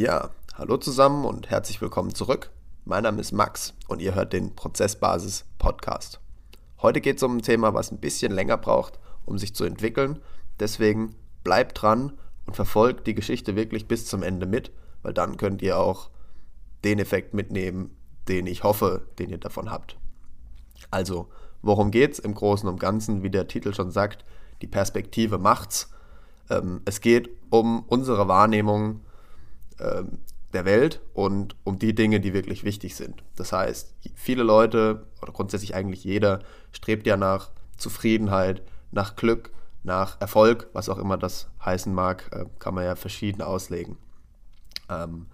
Ja, hallo zusammen und herzlich willkommen zurück. Mein Name ist Max und ihr hört den Prozessbasis Podcast. Heute geht es um ein Thema, was ein bisschen länger braucht, um sich zu entwickeln. Deswegen bleibt dran und verfolgt die Geschichte wirklich bis zum Ende mit, weil dann könnt ihr auch den Effekt mitnehmen, den ich hoffe, den ihr davon habt. Also, worum geht es im Großen und Ganzen? Wie der Titel schon sagt, die Perspektive macht's. Ähm, es geht um unsere Wahrnehmung der Welt und um die Dinge, die wirklich wichtig sind. Das heißt, viele Leute oder grundsätzlich eigentlich jeder strebt ja nach Zufriedenheit, nach Glück, nach Erfolg, was auch immer das heißen mag, äh, kann man ja verschieden auslegen. Ähm,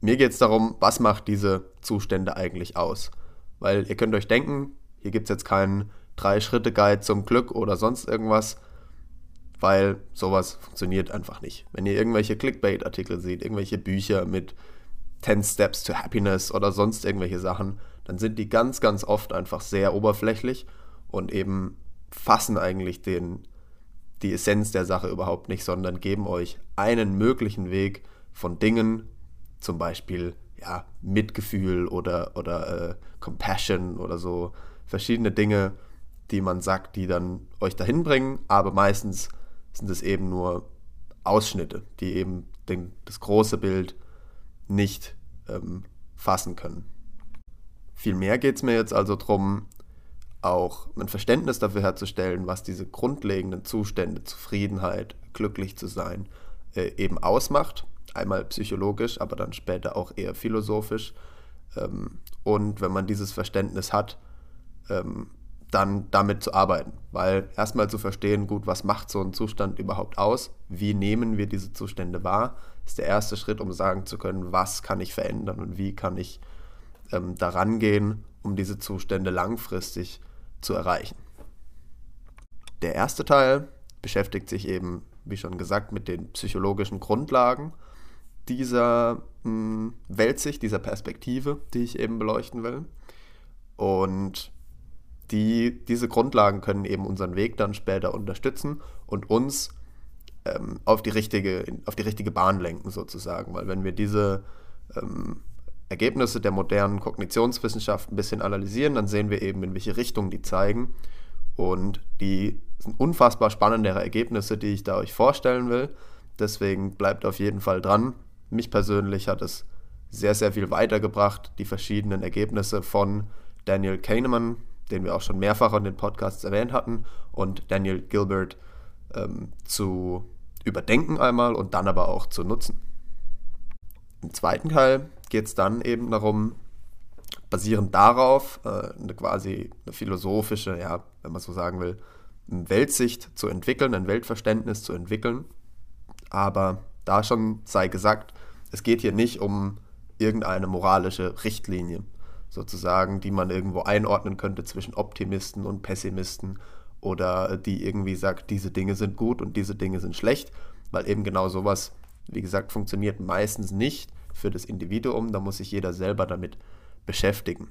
mir geht es darum, was macht diese Zustände eigentlich aus? Weil ihr könnt euch denken, hier gibt es jetzt keinen Drei-Schritte-Guide zum Glück oder sonst irgendwas, weil sowas funktioniert einfach nicht. Wenn ihr irgendwelche Clickbait-Artikel seht, irgendwelche Bücher mit 10 Steps to Happiness oder sonst irgendwelche Sachen, dann sind die ganz, ganz oft einfach sehr oberflächlich und eben fassen eigentlich den, die Essenz der Sache überhaupt nicht, sondern geben euch einen möglichen Weg von Dingen, zum Beispiel ja, Mitgefühl oder, oder äh, Compassion oder so, verschiedene Dinge, die man sagt, die dann euch dahin bringen, aber meistens sind es eben nur Ausschnitte, die eben den, das große Bild nicht ähm, fassen können. Vielmehr geht es mir jetzt also darum, auch ein Verständnis dafür herzustellen, was diese grundlegenden Zustände, Zufriedenheit, glücklich zu sein, äh, eben ausmacht. Einmal psychologisch, aber dann später auch eher philosophisch. Ähm, und wenn man dieses Verständnis hat, ähm, dann damit zu arbeiten. Weil erstmal zu verstehen, gut, was macht so ein Zustand überhaupt aus? Wie nehmen wir diese Zustände wahr? Ist der erste Schritt, um sagen zu können, was kann ich verändern und wie kann ich ähm, daran gehen, um diese Zustände langfristig zu erreichen. Der erste Teil beschäftigt sich eben, wie schon gesagt, mit den psychologischen Grundlagen dieser mh, hm, Weltsicht, dieser Perspektive, die ich eben beleuchten will. Und die, diese Grundlagen können eben unseren Weg dann später unterstützen und uns ähm, auf, die richtige, auf die richtige Bahn lenken sozusagen. Weil wenn wir diese ähm, Ergebnisse der modernen Kognitionswissenschaft ein bisschen analysieren, dann sehen wir eben, in welche Richtung die zeigen. Und die sind unfassbar spannendere Ergebnisse, die ich da euch vorstellen will. Deswegen bleibt auf jeden Fall dran. Mich persönlich hat es sehr, sehr viel weitergebracht, die verschiedenen Ergebnisse von Daniel Kahneman, den wir auch schon mehrfach in den Podcasts erwähnt hatten, und Daniel Gilbert ähm, zu überdenken einmal und dann aber auch zu nutzen. Im zweiten Teil geht es dann eben darum, basierend darauf äh, eine quasi eine philosophische, ja, wenn man so sagen will, Weltsicht zu entwickeln, ein Weltverständnis zu entwickeln. Aber da schon sei gesagt, es geht hier nicht um irgendeine moralische Richtlinie sozusagen, die man irgendwo einordnen könnte zwischen Optimisten und Pessimisten oder die irgendwie sagt, diese Dinge sind gut und diese Dinge sind schlecht, weil eben genau sowas, wie gesagt, funktioniert meistens nicht für das Individuum, da muss sich jeder selber damit beschäftigen.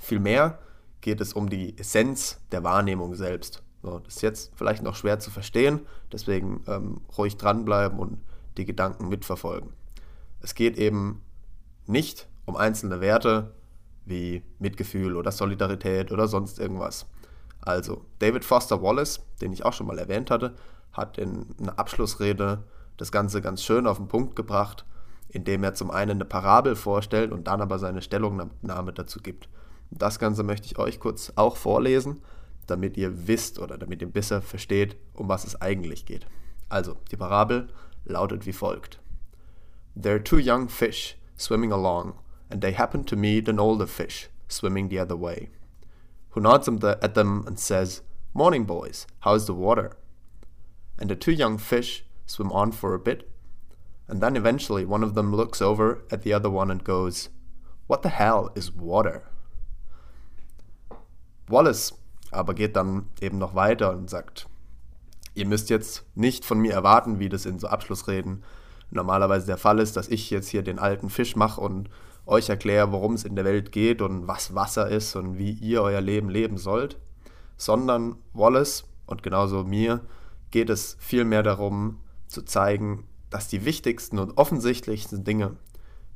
Vielmehr geht es um die Essenz der Wahrnehmung selbst. So, das ist jetzt vielleicht noch schwer zu verstehen, deswegen ähm, ruhig dranbleiben und die Gedanken mitverfolgen. Es geht eben nicht um einzelne Werte, wie Mitgefühl oder Solidarität oder sonst irgendwas. Also, David Foster Wallace, den ich auch schon mal erwähnt hatte, hat in einer Abschlussrede das Ganze ganz schön auf den Punkt gebracht, indem er zum einen eine Parabel vorstellt und dann aber seine Stellungnahme dazu gibt. Das Ganze möchte ich euch kurz auch vorlesen, damit ihr wisst oder damit ihr besser versteht, um was es eigentlich geht. Also, die Parabel lautet wie folgt. There are two young fish swimming along and they happen to meet an older fish swimming the other way, who nods at them and says, Morning, boys, how's the water? And the two young fish swim on for a bit, and then eventually one of them looks over at the other one and goes, What the hell is water? Wallace aber geht dann eben noch weiter und sagt, ihr müsst jetzt nicht von mir erwarten, wie das in so Abschlussreden normalerweise der Fall ist, dass ich jetzt hier den alten Fisch mache und euch erkläre, worum es in der Welt geht und was Wasser ist und wie ihr euer Leben leben sollt, sondern Wallace und genauso mir geht es vielmehr darum zu zeigen, dass die wichtigsten und offensichtlichsten Dinge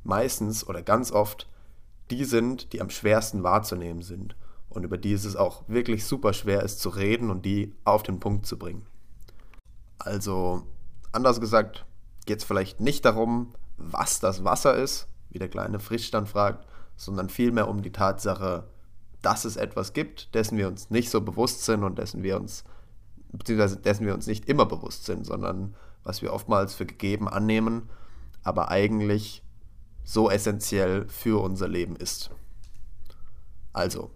meistens oder ganz oft die sind, die am schwersten wahrzunehmen sind und über die es auch wirklich super schwer ist zu reden und die auf den Punkt zu bringen. Also, anders gesagt, geht es vielleicht nicht darum, was das Wasser ist, wie der kleine Frischstand fragt, sondern vielmehr um die Tatsache, dass es etwas gibt, dessen wir uns nicht so bewusst sind und dessen wir uns, beziehungsweise dessen wir uns nicht immer bewusst sind, sondern was wir oftmals für gegeben annehmen, aber eigentlich so essentiell für unser Leben ist. Also,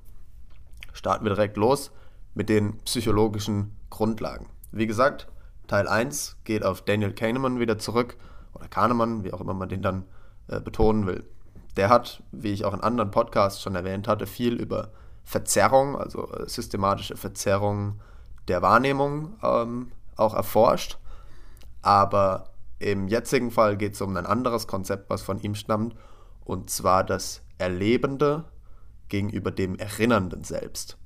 starten wir direkt los mit den psychologischen Grundlagen. Wie gesagt, Teil 1 geht auf Daniel Kahneman wieder zurück, oder Kahnemann, wie auch immer man den dann äh, betonen will. Der hat, wie ich auch in anderen Podcasts schon erwähnt hatte, viel über Verzerrung, also äh, systematische Verzerrung der Wahrnehmung ähm, auch erforscht. Aber im jetzigen Fall geht es um ein anderes Konzept, was von ihm stammt, und zwar das Erlebende gegenüber dem Erinnernden selbst.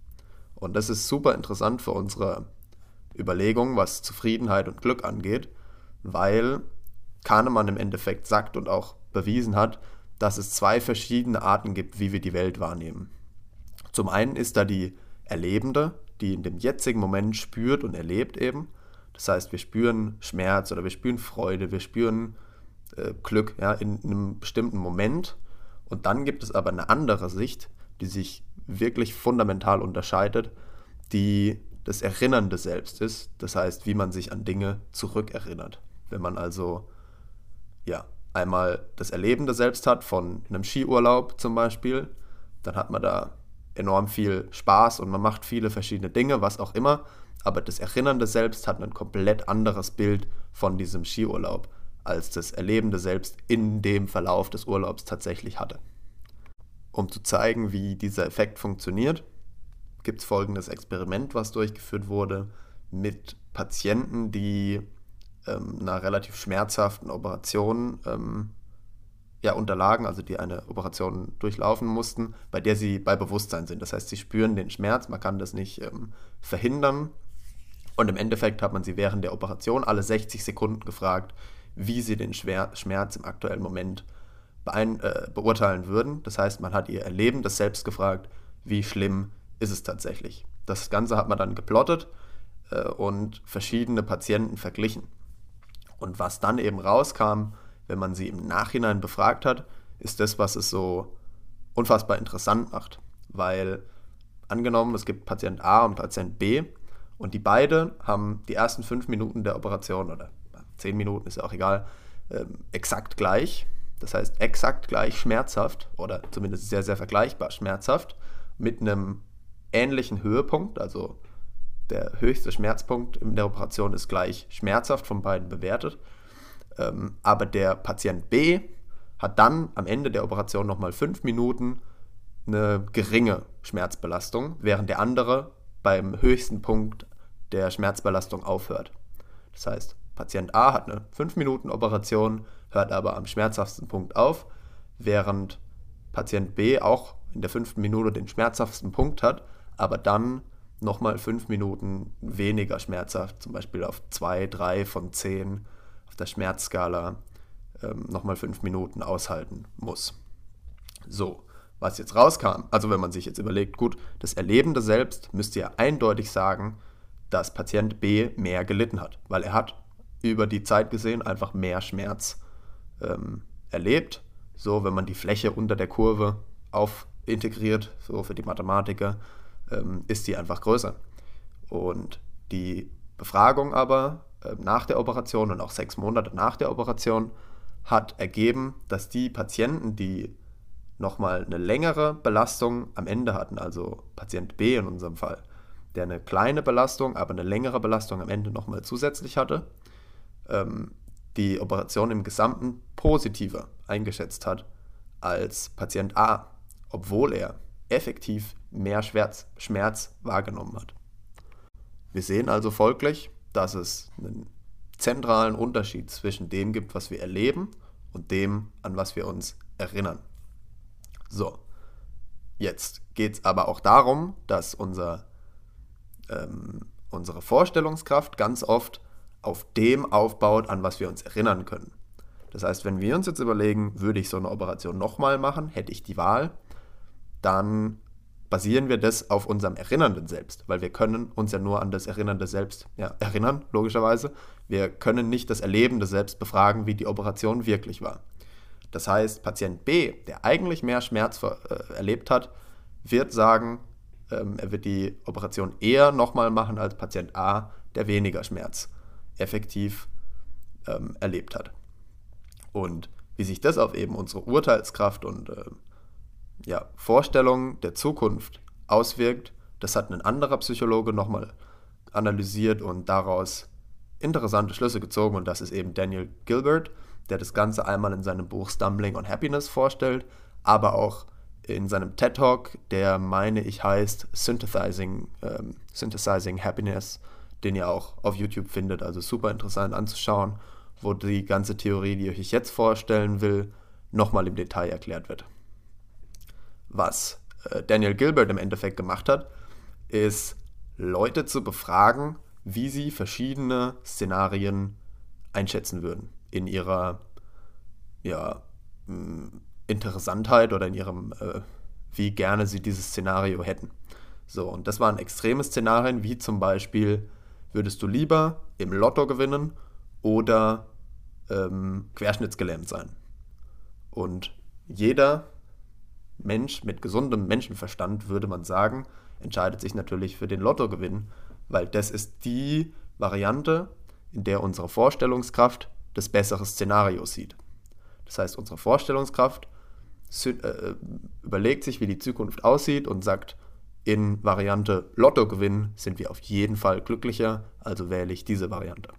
Und das ist super interessant für unsere Überlegung, was Zufriedenheit und Glück angeht, weil Kahnemann im Endeffekt sagt und auch bewiesen hat, dass es zwei verschiedene Arten gibt, wie wir die Welt wahrnehmen. Zum einen ist da die Erlebende, die in dem jetzigen Moment spürt und erlebt eben, das heißt, wir spüren Schmerz oder wir spüren Freude, wir spüren äh, Glück ja, in, in einem bestimmten Moment. Und dann gibt es aber eine andere Sicht, die sich wirklich fundamental unterscheidet, die das Erinnernde selbst ist. Das heißt, wie man sich an Dinge zurückerinnert. Wenn man also ja, einmal das Erlebende selbst hat, von einem Skiurlaub zum Beispiel, dann hat man da enorm viel Spaß und man macht viele verschiedene Dinge, was auch immer aber das Erinnernde selbst hat ein komplett anderes Bild von diesem Skiurlaub, als das Erlebende selbst in dem Verlauf des Urlaubs tatsächlich hatte. Um zu zeigen, wie dieser Effekt funktioniert, gibt es folgendes Experiment, was durchgeführt wurde mit Patienten, die ähm, einer relativ schmerzhaften Operation ähm, ja, unterlagen, also die eine Operation durchlaufen mussten, bei der sie bei Bewusstsein sind. Das heißt, sie spüren den Schmerz, man kann das nicht ähm, verhindern, und im Endeffekt hat man sie während der Operation alle 60 Sekunden gefragt, wie sie den Schmerz im aktuellen Moment äh, beurteilen würden. Das heißt, man hat ihr Erlebendes selbst gefragt, wie schlimm ist es tatsächlich. Das Ganze hat man dann geplottet äh, und verschiedene Patienten verglichen. Und was dann eben rauskam, wenn man sie im Nachhinein befragt hat, ist das, was es so unfassbar interessant macht. Weil angenommen, es gibt Patient A und Patient B und die beiden haben die ersten fünf Minuten der Operation oder zehn Minuten, ist ja auch egal, ähm, exakt gleich. Das heißt, exakt gleich schmerzhaft oder zumindest sehr, sehr vergleichbar schmerzhaft mit einem ähnlichen Höhepunkt. Also der höchste Schmerzpunkt in der Operation ist gleich schmerzhaft von beiden bewertet. Ähm, aber der Patient B hat dann am Ende der Operation nochmal fünf Minuten eine geringe Schmerzbelastung, während der andere beim höchsten Punkt der Schmerzbelastung aufhört. Das heißt, Patient A hat eine 5-Minuten-Operation, hört aber am schmerzhaftesten Punkt auf, während Patient B auch in der fünften Minute den schmerzhaftesten Punkt hat, aber dann nochmal 5 Minuten weniger schmerzhaft, zum Beispiel auf 2, 3 von 10 auf der Schmerzskala ähm, nochmal 5 Minuten aushalten muss. So, was jetzt rauskam, also wenn man sich jetzt überlegt, gut, das Erlebende selbst müsste ja eindeutig sagen, dass Patient B mehr gelitten hat, weil er hat über die Zeit gesehen einfach mehr Schmerz ähm, erlebt. So, wenn man die Fläche unter der Kurve auf integriert, so für die Mathematiker, ähm, ist die einfach größer. Und die Befragung aber äh, nach der Operation und auch sechs Monate nach der Operation hat ergeben, dass die Patienten, die nochmal eine längere Belastung am Ende hatten, also Patient B in unserem Fall, der eine kleine Belastung, aber eine längere Belastung am Ende nochmal zusätzlich hatte, ähm, die Operation im Gesamten positiver eingeschätzt hat als Patient A, obwohl er effektiv mehr Schmerz, Schmerz wahrgenommen hat. Wir sehen also folglich, dass es einen zentralen Unterschied zwischen dem gibt, was wir erleben und dem, an was wir uns erinnern. So, jetzt geht es aber auch darum, dass unser, ähm, unsere Vorstellungskraft ganz oft auf dem aufbaut, an was wir uns erinnern können. Das heißt, wenn wir uns jetzt überlegen, würde ich so eine Operation nochmal machen, hätte ich die Wahl, dann basieren wir das auf unserem erinnernden Selbst, weil wir können uns ja nur an das erinnernde Selbst ja, erinnern, logischerweise. Wir können nicht das erlebende Selbst befragen, wie die Operation wirklich war. Das heißt, Patient B, der eigentlich mehr Schmerz äh, erlebt hat, wird sagen, ähm, er wird die Operation eher nochmal machen als Patient A, der weniger Schmerz effektiv ähm, erlebt hat. Und wie sich das auf eben unsere Urteilskraft und äh, ja, Vorstellung der Zukunft auswirkt, das hat ein anderer Psychologe nochmal analysiert und daraus interessante Schlüsse gezogen. Und das ist eben Daniel Gilbert, der das Ganze einmal in seinem Buch Stumbling on Happiness vorstellt, aber auch in seinem TED Talk, der meine ich heißt Synthesizing, ähm, Synthesizing Happiness, den ihr auch auf YouTube findet. Also super interessant anzuschauen wo die ganze Theorie, die ich euch jetzt vorstellen will, nochmal im Detail erklärt wird. Was äh, Daniel Gilbert im Endeffekt gemacht hat, ist Leute zu befragen, wie sie verschiedene Szenarien einschätzen würden in ihrer ja, Interessantheit oder in ihrem, äh, wie gerne sie dieses Szenario hätten. So, und das waren extreme Szenarien, wie zum Beispiel, würdest du lieber im Lotto gewinnen oder ähm, querschnittsgelähmt sein. Und jeder Mensch mit gesundem Menschenverstand, würde man sagen, entscheidet sich natürlich für den Lottogewinn, weil das ist die Variante, in der unsere Vorstellungskraft das bessere Szenario sieht. Das heißt, unsere Vorstellungskraft äh, überlegt sich, wie die Zukunft aussieht und sagt, in Variante Lottogewinn sind wir auf jeden Fall glücklicher, also wähle ich diese Variante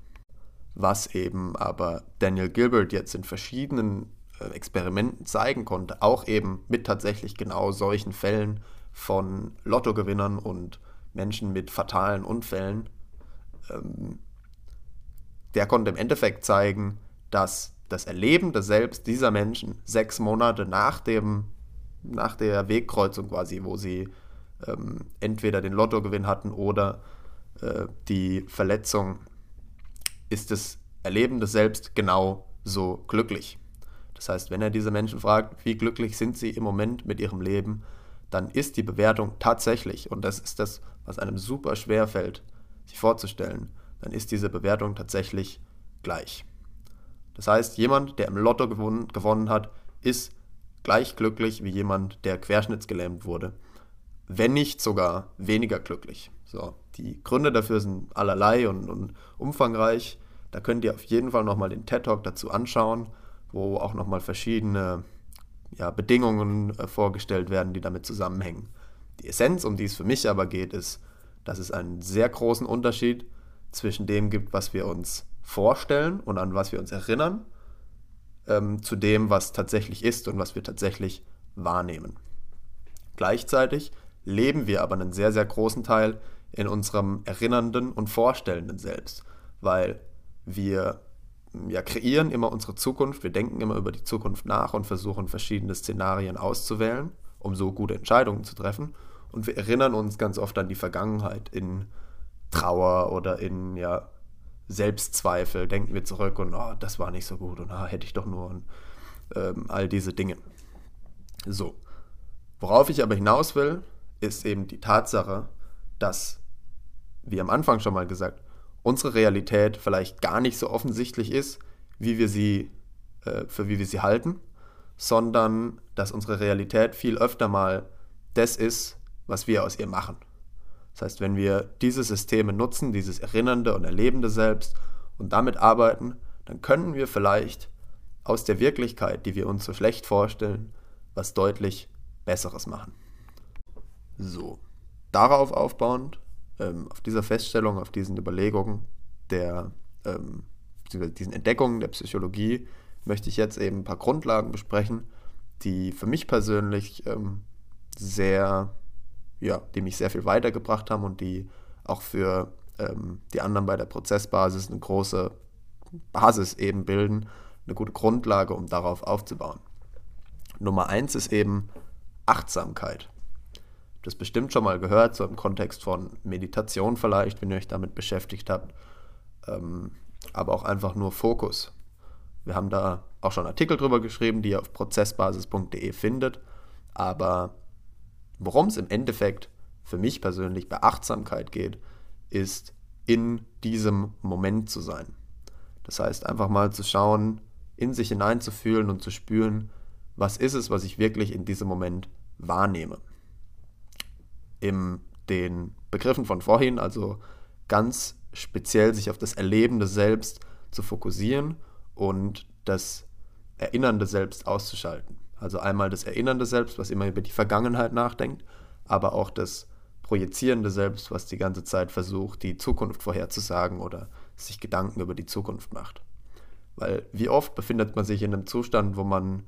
was eben aber Daniel Gilbert jetzt in verschiedenen Experimenten zeigen konnte, auch eben mit tatsächlich genau solchen Fällen von Lottogewinnern und Menschen mit fatalen Unfällen, ähm, der konnte im Endeffekt zeigen, dass das Erleben des Selbst dieser Menschen sechs Monate nach, dem, nach der Wegkreuzung quasi, wo sie ähm, entweder den Lottogewinn hatten oder äh, die Verletzung ist das Erleben des Selbst genau so glücklich. Das heißt, wenn er diese Menschen fragt, wie glücklich sind sie im Moment mit ihrem Leben, dann ist die Bewertung tatsächlich, und das ist das, was einem super schwer fällt, sich vorzustellen, dann ist diese Bewertung tatsächlich gleich. Das heißt, jemand, der im Lotto gewonnen, gewonnen hat, ist gleich glücklich wie jemand, der querschnittsgelähmt wurde, wenn nicht sogar weniger glücklich. So, die Gründe dafür sind allerlei und, und umfangreich. Da könnt ihr auf jeden Fall nochmal den TED Talk dazu anschauen, wo auch nochmal verschiedene ja, Bedingungen äh, vorgestellt werden, die damit zusammenhängen. Die Essenz, um die es für mich aber geht, ist, dass es einen sehr großen Unterschied zwischen dem gibt, was wir uns vorstellen und an was wir uns erinnern, ähm, zu dem, was tatsächlich ist und was wir tatsächlich wahrnehmen. Gleichzeitig leben wir aber einen sehr, sehr großen Teil in unserem erinnernden und vorstellenden Selbst, weil wir ja, kreieren immer unsere Zukunft, wir denken immer über die Zukunft nach und versuchen verschiedene Szenarien auszuwählen, um so gute Entscheidungen zu treffen. Und wir erinnern uns ganz oft an die Vergangenheit in Trauer oder in ja, Selbstzweifel. Denken wir zurück und oh, das war nicht so gut und ah, hätte ich doch nur und ähm, all diese Dinge. So. Worauf ich aber hinaus will, ist eben die Tatsache, dass, wie am Anfang schon mal gesagt, unsere Realität vielleicht gar nicht so offensichtlich ist, wie wir sie, äh, für wie wir sie halten, sondern dass unsere Realität viel öfter mal das ist, was wir aus ihr machen. Das heißt, wenn wir diese Systeme nutzen, dieses erinnernde und erlebende Selbst und damit arbeiten, dann können wir vielleicht aus der Wirklichkeit, die wir uns so schlecht vorstellen, was deutlich Besseres machen. So, darauf aufbauend, ähm, auf dieser Feststellung, auf diesen Überlegungen der, ähm, diesen Entdeckungen der Psychologie, möchte ich jetzt eben ein paar Grundlagen besprechen, die für mich persönlich ähm, sehr, ja, die mich sehr viel weitergebracht haben und die auch für ähm, die anderen bei der Prozessbasis eine große Basis eben bilden, eine gute Grundlage, um darauf aufzubauen. Nummer eins ist eben Achtsamkeit das bestimmt schon mal gehört, so im Kontext von Meditation vielleicht, wenn ihr euch damit beschäftigt habt. Ähm, aber auch einfach nur Fokus. Wir haben da auch schon Artikel drüber geschrieben, die ihr auf prozessbasis.de findet. Aber worum es im Endeffekt für mich persönlich bei Achtsamkeit geht, ist in diesem Moment zu sein. Das heißt, einfach mal zu schauen, in sich hineinzufühlen und zu spüren, was ist es, was ich wirklich in diesem Moment wahrnehme. In den Begriffen von vorhin, also ganz speziell sich auf das Erlebende Selbst zu fokussieren und das Erinnernde Selbst auszuschalten. Also einmal das Erinnernde Selbst, was immer über die Vergangenheit nachdenkt, aber auch das Projizierende Selbst, was die ganze Zeit versucht, die Zukunft vorherzusagen oder sich Gedanken über die Zukunft macht. Weil wie oft befindet man sich in einem Zustand, wo man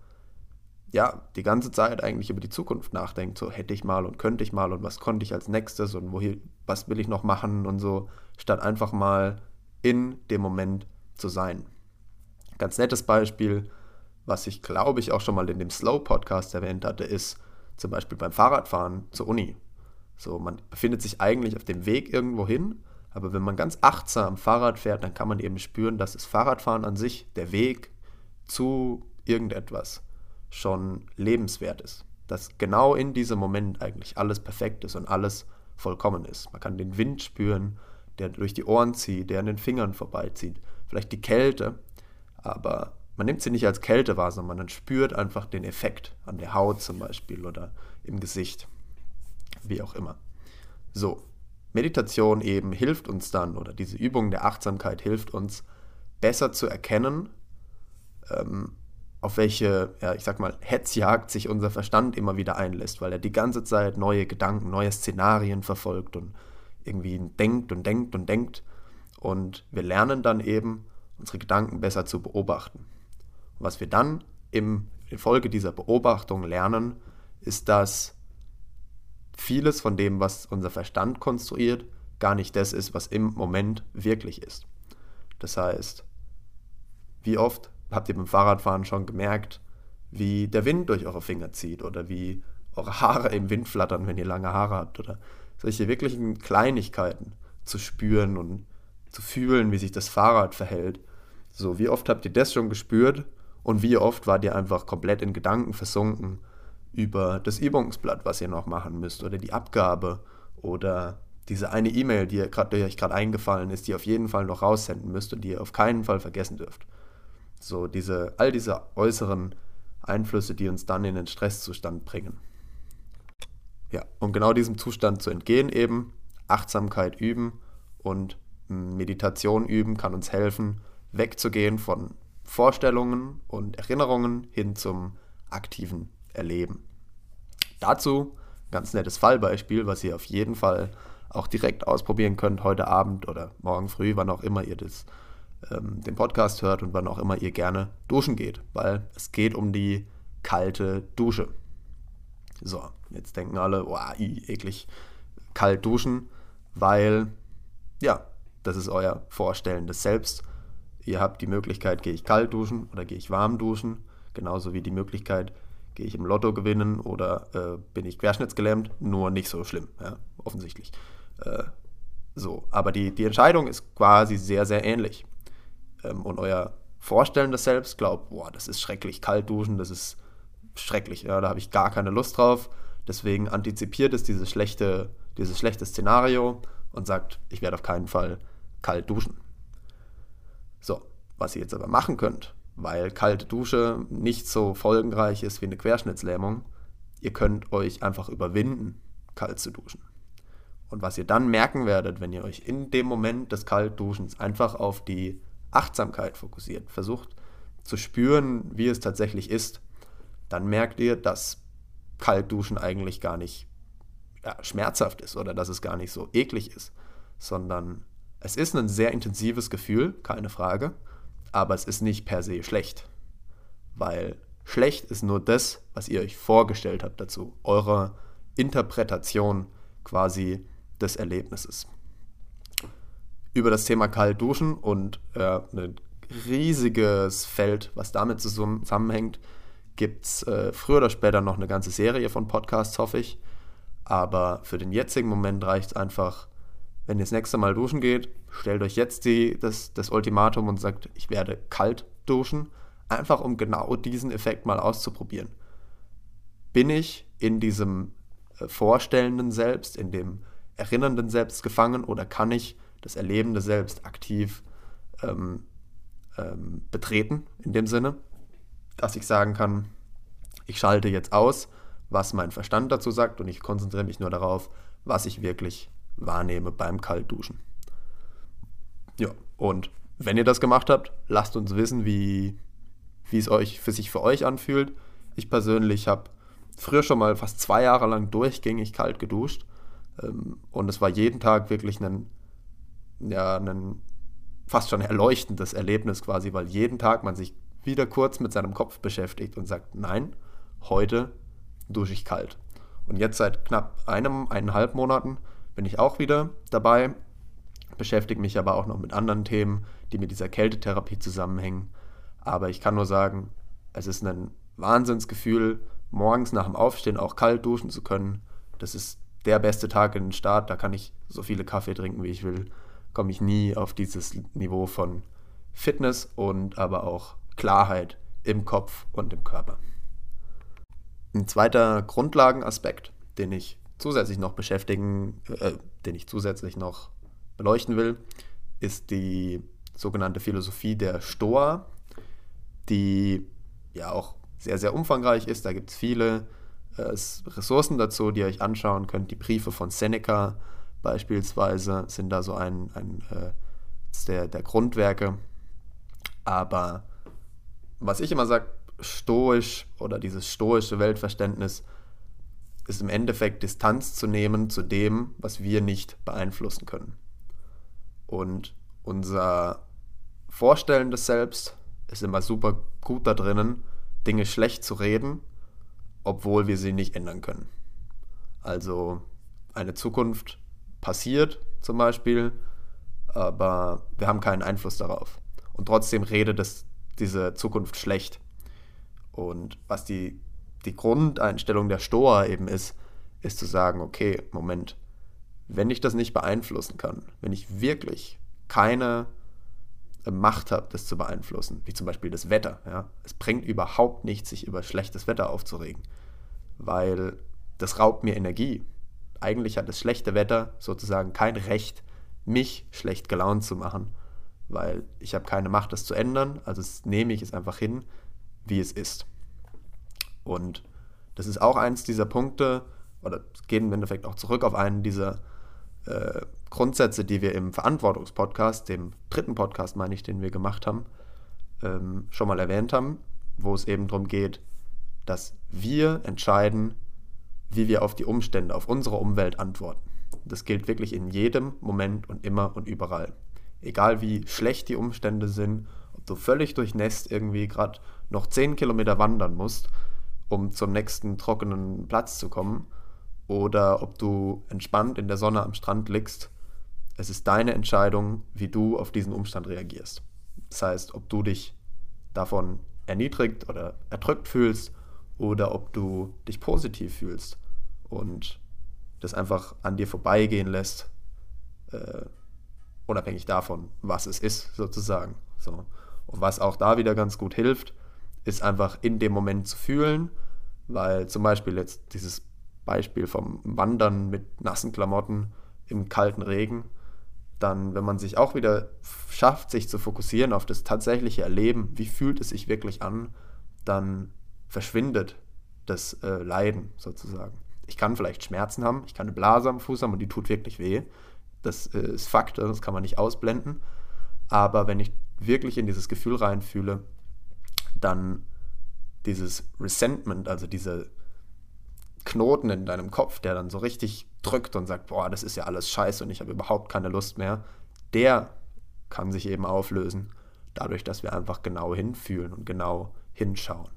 ja die ganze Zeit eigentlich über die Zukunft nachdenkt, so hätte ich mal und könnte ich mal und was konnte ich als nächstes und wohin, was will ich noch machen und so, statt einfach mal in dem Moment zu sein. Ganz nettes Beispiel, was ich glaube ich auch schon mal in dem Slow Podcast erwähnt hatte, ist zum Beispiel beim Fahrradfahren zur Uni. So, man befindet sich eigentlich auf dem Weg irgendwo hin, aber wenn man ganz achtsam Fahrrad fährt, dann kann man eben spüren, dass das Fahrradfahren an sich, der Weg zu irgendetwas, schon lebenswert ist. Dass genau in diesem Moment eigentlich alles perfekt ist und alles vollkommen ist. Man kann den Wind spüren, der durch die Ohren zieht, der an den Fingern vorbeizieht. Vielleicht die Kälte, aber man nimmt sie nicht als Kälte wahr, sondern man spürt einfach den Effekt an der Haut zum Beispiel oder im Gesicht, wie auch immer. So, Meditation eben hilft uns dann, oder diese Übung der Achtsamkeit hilft uns, besser zu erkennen, ähm, auf welche, ja, ich sag mal, Hetzjagd sich unser Verstand immer wieder einlässt, weil er die ganze Zeit neue Gedanken, neue Szenarien verfolgt und irgendwie denkt und denkt und denkt. Und wir lernen dann eben, unsere Gedanken besser zu beobachten. Was wir dann im, Folge dieser Beobachtung lernen, ist, dass vieles von dem, was unser Verstand konstruiert, gar nicht das ist, was im Moment wirklich ist. Das heißt, wie oft habt ihr beim Fahrradfahren schon gemerkt, wie der Wind durch eure Finger zieht oder wie eure Haare im Wind flattern, wenn ihr lange Haare habt oder solche wirklichen Kleinigkeiten zu spüren und zu fühlen, wie sich das Fahrrad verhält. So, wie oft habt ihr das schon gespürt und wie oft wart ihr einfach komplett in Gedanken versunken über das Übungsblatt, was ihr noch machen müsst oder die Abgabe oder diese eine E-Mail, die, die euch gerade eingefallen ist, die ihr auf jeden Fall noch raussenden müsst und die ihr auf keinen Fall vergessen dürft. So diese, all diese äußeren Einflüsse, die uns dann in den Stresszustand bringen. Ja, um genau diesem Zustand zu entgehen eben, Achtsamkeit üben und Meditation üben kann uns helfen, wegzugehen von Vorstellungen und Erinnerungen hin zum aktiven Erleben. Dazu ein ganz nettes Fallbeispiel, was ihr auf jeden Fall auch direkt ausprobieren könnt heute Abend oder morgen früh, wann auch immer ihr das ähm, den Podcast hört und wann auch immer ihr gerne duschen geht, weil es geht um die kalte Dusche. So, jetzt denken alle, oh, eklig, kalt duschen, weil, ja, das ist euer vorstellendes Selbst. Ihr habt die Möglichkeit, gehe ich kalt duschen oder gehe ich warm duschen, genauso wie die Möglichkeit, gehe ich im Lotto gewinnen oder äh, bin ich querschnittsgelähmt, nur nicht so schlimm, ja, offensichtlich. Äh, so, aber die, die Entscheidung ist quasi sehr, sehr ähnlich ähm, und euer vorstellendes Selbst glaubt, boah, das ist schrecklich, kalt duschen, das ist schrecklich, ja, da habe ich gar keine Lust drauf. Deswegen antizipiert es dieses schlechte, dieses schlechte Szenario und sagt, ich werde auf keinen Fall kalt duschen. So, was ihr jetzt aber machen könnt, weil kalte Dusche nicht so folgenreich ist wie eine Querschnittslähmung, ihr könnt euch einfach überwinden, kalt zu duschen. Und was ihr dann merken werdet, wenn ihr euch in dem Moment des Kaltduschens einfach auf die Achtsamkeit fokussiert, versucht zu spüren, wie es tatsächlich ist, dann merkt ihr, dass Kaltduschen eigentlich gar nicht ja, schmerzhaft ist oder dass es gar nicht so eklig ist, sondern es ist ein sehr intensives Gefühl, keine Frage, aber es ist nicht per se schlecht, weil schlecht ist nur das, was ihr euch vorgestellt habt dazu, eure Interpretation quasi des Erlebnisses über das Thema kalt duschen und äh, ein riesiges Feld, was damit zusammenhängt, gibt es äh, früher oder später noch eine ganze Serie von Podcasts, hoffe ich. Aber für den jetzigen Moment reicht es einfach, wenn ihr das nächste Mal duschen geht, stellt euch jetzt die, das, das Ultimatum und sagt, ich werde kalt duschen, einfach um genau diesen Effekt mal auszuprobieren. Bin ich in diesem äh, vorstellenden Selbst, in dem erinnernden Selbst gefangen oder kann ich das erlebende Selbst aktiv ähm, ähm, betreten, in dem Sinne, dass ich sagen kann, ich schalte jetzt aus, was mein Verstand dazu sagt und ich konzentriere mich nur darauf, was ich wirklich wahrnehme beim Kaltduschen. Ja, und wenn ihr das gemacht habt, lasst uns wissen, wie, wie es euch für sich für euch anfühlt. Ich persönlich habe früher schon mal fast zwei Jahre lang durchgängig kalt geduscht. Ähm, und es war jeden Tag wirklich ein, ja, ein fast schon erleuchtendes Erlebnis quasi, weil jeden Tag man sich wieder kurz mit seinem Kopf beschäftigt und sagt, nein, heute dusche ich kalt. Und jetzt seit knapp einem, eineinhalb Monaten bin ich auch wieder dabei, beschäftige mich aber auch noch mit anderen Themen, die mit dieser Kältetherapie zusammenhängen. Aber ich kann nur sagen, es ist ein Wahnsinnsgefühl, morgens nach dem Aufstehen auch kalt duschen zu können. Das ist der beste Tag in den Start. Da kann ich so viele Kaffee trinken, wie ich will. Komme ich nie auf dieses Niveau von Fitness und aber auch Klarheit im Kopf und im Körper. Ein zweiter Grundlagenaspekt, den ich zusätzlich noch beschäftigen, äh, den ich zusätzlich noch beleuchten will, ist die sogenannte Philosophie der Stoa, die ja auch sehr, sehr umfangreich ist. Da gibt es viele äh, Ressourcen dazu, die ihr euch anschauen könnt. Die Briefe von Seneca beispielsweise sind da so ein, ein äh, der, der Grundwerke. Aber was ich immer sage, stoisch oder dieses stoische Weltverständnis ist im Endeffekt Distanz zu nehmen zu dem, was wir nicht beeinflussen können. Und unser vorstellendes Selbst ist immer super gut da drinnen, Dinge schlecht zu reden, obwohl wir sie nicht ändern können. Also eine Zukunft passiert zum Beispiel, aber wir haben keinen Einfluss darauf. Und trotzdem redet es diese Zukunft schlecht. Und was die, die Grundeinstellung der Stoa eben ist, ist zu sagen, okay, Moment, wenn ich das nicht beeinflussen kann, wenn ich wirklich keine Macht habe, das zu beeinflussen, wie zum Beispiel das Wetter. Ja? Es bringt überhaupt nichts, sich über schlechtes Wetter aufzuregen, weil das raubt mir Energie. Eigentlich hat das schlechte Wetter sozusagen kein Recht, mich schlecht gelaunt zu machen, weil ich habe keine Macht, das zu ändern, also nehme ich es einfach hin, wie es ist. Und das ist auch eins dieser Punkte, oder geht im Endeffekt auch zurück auf einen dieser äh, Grundsätze, die wir im Verantwortungspodcast, dem dritten Podcast, meine ich, den wir gemacht haben, ähm, schon mal erwähnt haben, wo es eben darum geht, dass wir entscheiden, wie wir auf die Umstände, auf unsere Umwelt antworten. Das gilt wirklich in jedem Moment und immer und überall. Egal wie schlecht die Umstände sind, ob du völlig durchnässt irgendwie gerade noch 10 Kilometer wandern musst, um zum nächsten trockenen Platz zu kommen, oder ob du entspannt in der Sonne am Strand liegst. Es ist deine Entscheidung, wie du auf diesen Umstand reagierst. Das heißt, ob du dich davon erniedrigt oder erdrückt fühlst oder ob du dich positiv fühlst und das einfach an dir vorbeigehen lässt, äh, unabhängig davon, was es ist, sozusagen. So. Und was auch da wieder ganz gut hilft, ist einfach in dem Moment zu fühlen, weil zum Beispiel jetzt dieses Beispiel vom Wandern mit nassen Klamotten im kalten Regen, dann, wenn man sich auch wieder schafft, sich zu fokussieren auf das tatsächliche Erleben, wie fühlt es sich wirklich an, dann verschwindet das äh, Leiden sozusagen. Ich kann vielleicht Schmerzen haben, ich kann eine Blase am Fuß haben und die tut wirklich weh. Das äh, ist Fakt, das kann man nicht ausblenden. Aber wenn ich wirklich in dieses Gefühl reinfühle, dann dieses Resentment, also diese Knoten in deinem Kopf, der dann so richtig drückt und sagt, boah, das ist ja alles scheiße und ich habe überhaupt keine Lust mehr, der kann sich eben auflösen, dadurch, dass wir einfach genau hinfühlen und genau hinschauen.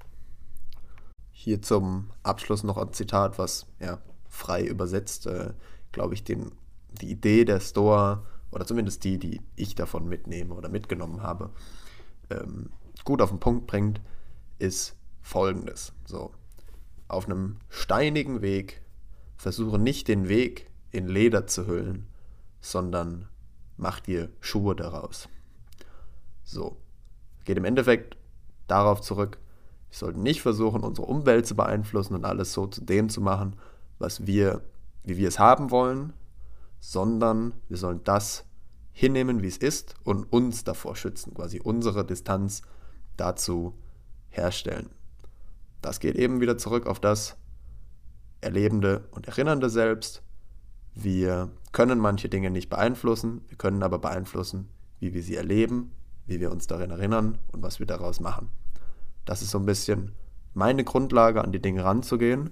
Hier zum Abschluss noch ein Zitat, was ja frei übersetzt, äh, glaube ich, den, die Idee der Stoa oder zumindest die, die ich davon mitnehme oder mitgenommen habe, ähm, gut auf den Punkt bringt, ist folgendes. So, auf einem steinigen Weg versuche nicht den Weg in Leder zu hüllen, sondern mach dir Schuhe daraus. So, geht im Endeffekt darauf zurück, wir sollten nicht versuchen, unsere Umwelt zu beeinflussen und alles so zu dem zu machen, was wir, wie wir es haben wollen, sondern wir sollen das hinnehmen, wie es ist und uns davor schützen, quasi unsere Distanz dazu herstellen. Das geht eben wieder zurück auf das erlebende und erinnernde Selbst. Wir können manche Dinge nicht beeinflussen, wir können aber beeinflussen, wie wir sie erleben, wie wir uns darin erinnern und was wir daraus machen. Das ist so ein bisschen meine Grundlage, an die Dinge ranzugehen.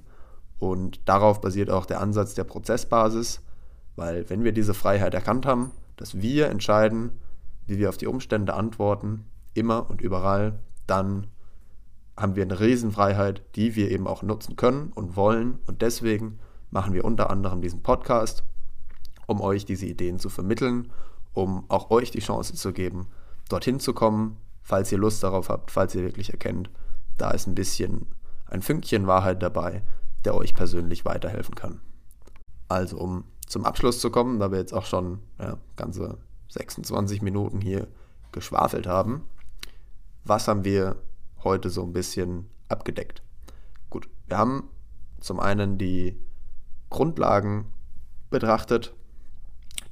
Und darauf basiert auch der Ansatz der Prozessbasis, weil wenn wir diese Freiheit erkannt haben, dass wir entscheiden, wie wir auf die Umstände antworten, immer und überall, dann haben wir eine Riesenfreiheit, die wir eben auch nutzen können und wollen. Und deswegen machen wir unter anderem diesen Podcast, um euch diese Ideen zu vermitteln, um auch euch die Chance zu geben, dorthin zu kommen, falls ihr Lust darauf habt, falls ihr wirklich erkennt, da ist ein bisschen ein Fünkchen Wahrheit dabei, der euch persönlich weiterhelfen kann. Also, um zum Abschluss zu kommen, da wir jetzt auch schon ja, ganze 26 Minuten hier geschwafelt haben, was haben wir heute so ein bisschen abgedeckt? Gut, wir haben zum einen die Grundlagen betrachtet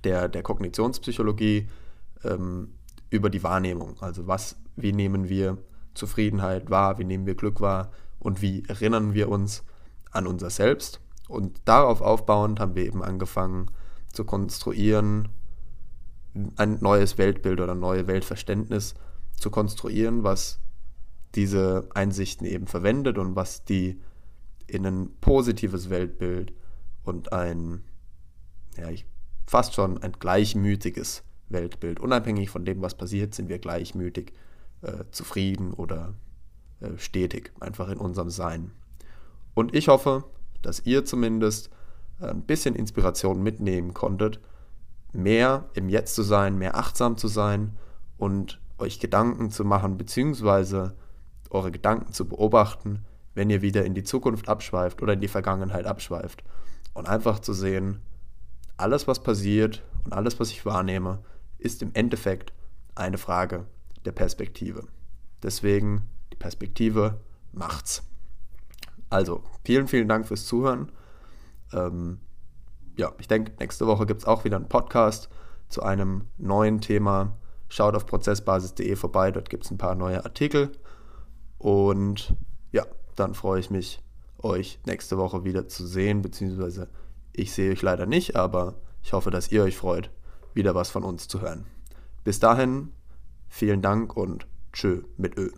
der, der Kognitionspsychologie ähm, über die Wahrnehmung. Also was, wie nehmen wir Zufriedenheit wahr, wie nehmen wir Glück wahr und wie erinnern wir uns an unser Selbst. Und darauf aufbauend haben wir eben angefangen zu konstruieren, ein neues Weltbild oder ein neues Weltverständnis zu konstruieren, was diese Einsichten eben verwendet und was die in ein positives Weltbild und ein, ja, fast schon ein gleichmütiges Weltbild. Unabhängig von dem, was passiert, sind wir gleichmütig, äh, zufrieden oder äh, stetig, einfach in unserem Sein. Und ich hoffe, dass ihr zumindest ein bisschen Inspiration mitnehmen konntet, mehr im Jetzt zu sein, mehr achtsam zu sein und euch Gedanken zu machen, beziehungsweise eure Gedanken zu beobachten, wenn ihr wieder in die Zukunft abschweift oder in die Vergangenheit abschweift. Und einfach zu sehen, alles, was passiert und alles, was ich wahrnehme, ist im Endeffekt eine Frage der Perspektive. Deswegen, die Perspektive macht's. Also, vielen, vielen Dank fürs Zuhören. Ähm, ja, ich denke, nächste Woche gibt es auch wieder einen Podcast zu einem neuen Thema. Schaut auf prozessbasis.de vorbei, dort gibt es ein paar neue Artikel. Und ja, dann freue ich mich, euch nächste Woche wieder zu sehen, beziehungsweise ich sehe euch leider nicht, aber ich hoffe, dass ihr euch freut, wieder was von uns zu hören. Bis dahin, vielen Dank und tschö mit Ö.